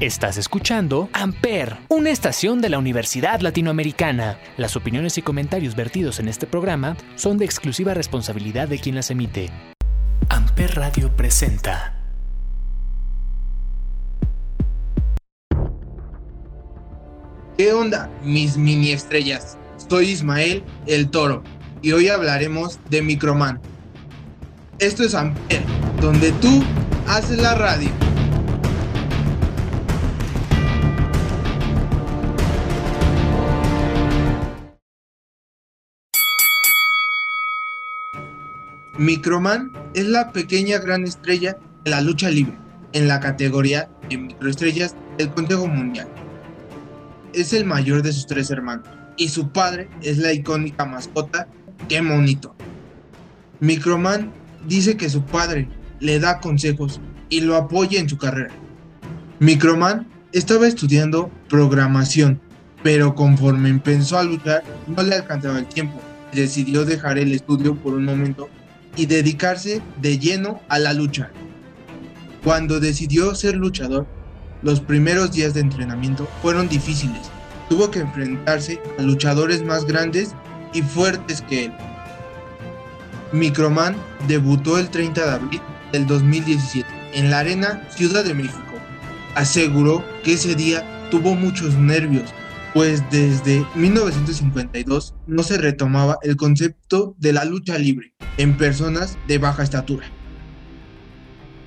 Estás escuchando Amper, una estación de la Universidad Latinoamericana. Las opiniones y comentarios vertidos en este programa son de exclusiva responsabilidad de quien las emite. Amper Radio presenta. ¿Qué onda, mis mini estrellas? Soy Ismael el Toro y hoy hablaremos de Microman. Esto es Amper, donde tú haces la radio. Microman es la pequeña gran estrella de la lucha libre en la categoría de microestrellas del Consejo Mundial. Es el mayor de sus tres hermanos y su padre es la icónica mascota Qué Monito. Microman dice que su padre le da consejos y lo apoya en su carrera. Microman estaba estudiando programación, pero conforme empezó a luchar no le alcanzaba el tiempo. Decidió dejar el estudio por un momento y dedicarse de lleno a la lucha. Cuando decidió ser luchador, los primeros días de entrenamiento fueron difíciles. Tuvo que enfrentarse a luchadores más grandes y fuertes que él. Microman debutó el 30 de abril del 2017 en la Arena Ciudad de México. Aseguró que ese día tuvo muchos nervios pues desde 1952 no se retomaba el concepto de la lucha libre en personas de baja estatura.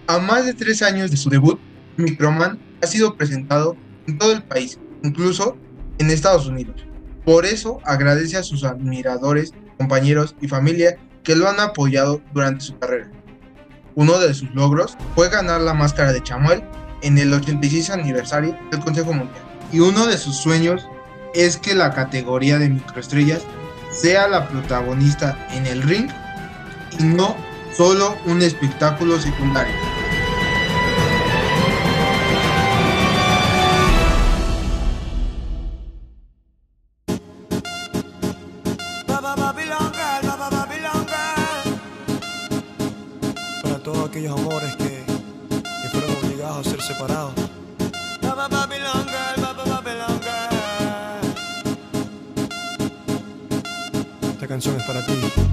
A más de tres años de su debut, Microman ha sido presentado en todo el país, incluso en Estados Unidos. Por eso agradece a sus admiradores, compañeros y familia que lo han apoyado durante su carrera. Uno de sus logros fue ganar la máscara de Chamuel en el 86 aniversario del Consejo Mundial. Y uno de sus sueños es que la categoría de microestrellas sea la protagonista en el ring no solo un espectáculo secundario. Para todos aquellos amores que, que fueron obligados a ser separados. Esta canción es para ti.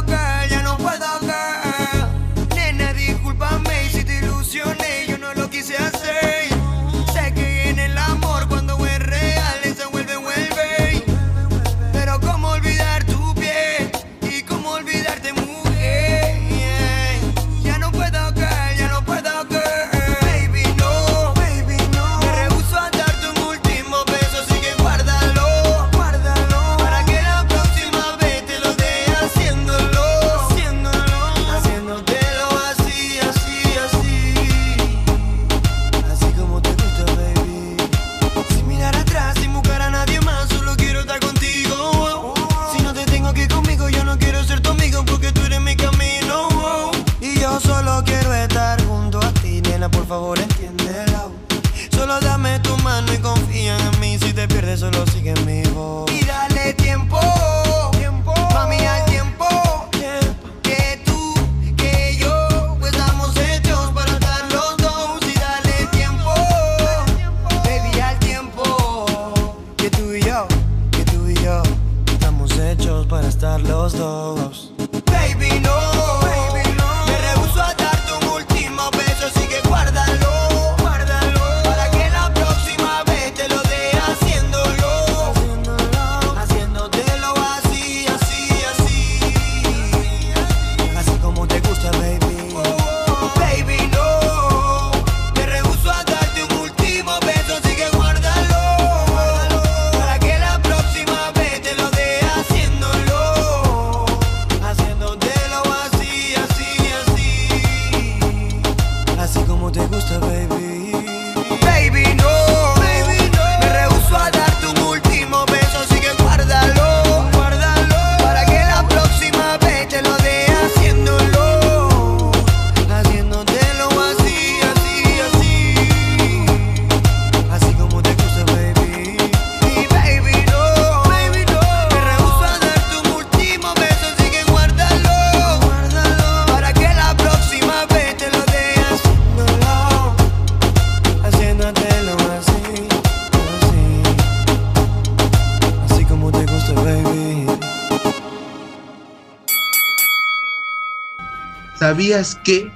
¿Sabías que,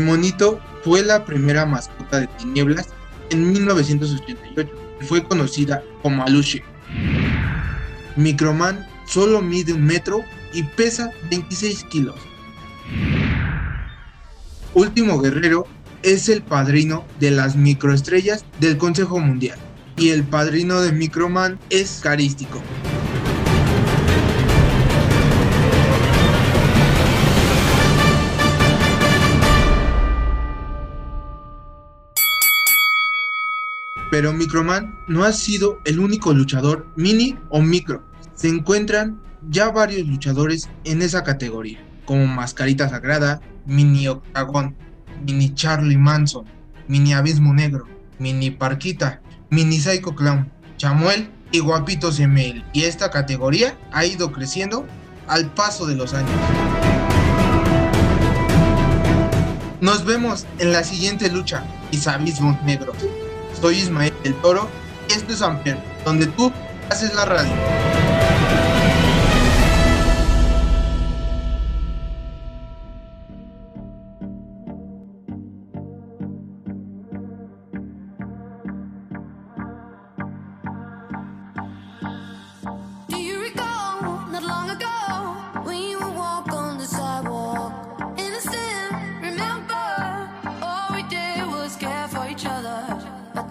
Monito fue la primera mascota de Tinieblas en 1988 y fue conocida como Aluche? Microman solo mide un metro y pesa 26 kilos. Último Guerrero es el padrino de las microestrellas del Consejo Mundial y el padrino de Microman es Carístico. Pero Microman no ha sido el único luchador mini o micro. Se encuentran ya varios luchadores en esa categoría, como Mascarita Sagrada, Mini Octagón, Mini Charlie Manson, Mini Abismo Negro, Mini Parquita, Mini Psycho Clown, Chamuel y Guapito CML. Y esta categoría ha ido creciendo al paso de los años. Nos vemos en la siguiente lucha, Abismos Negros. Soy Ismael el Toro y esto es Amper, donde tú haces la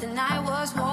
And I was warm.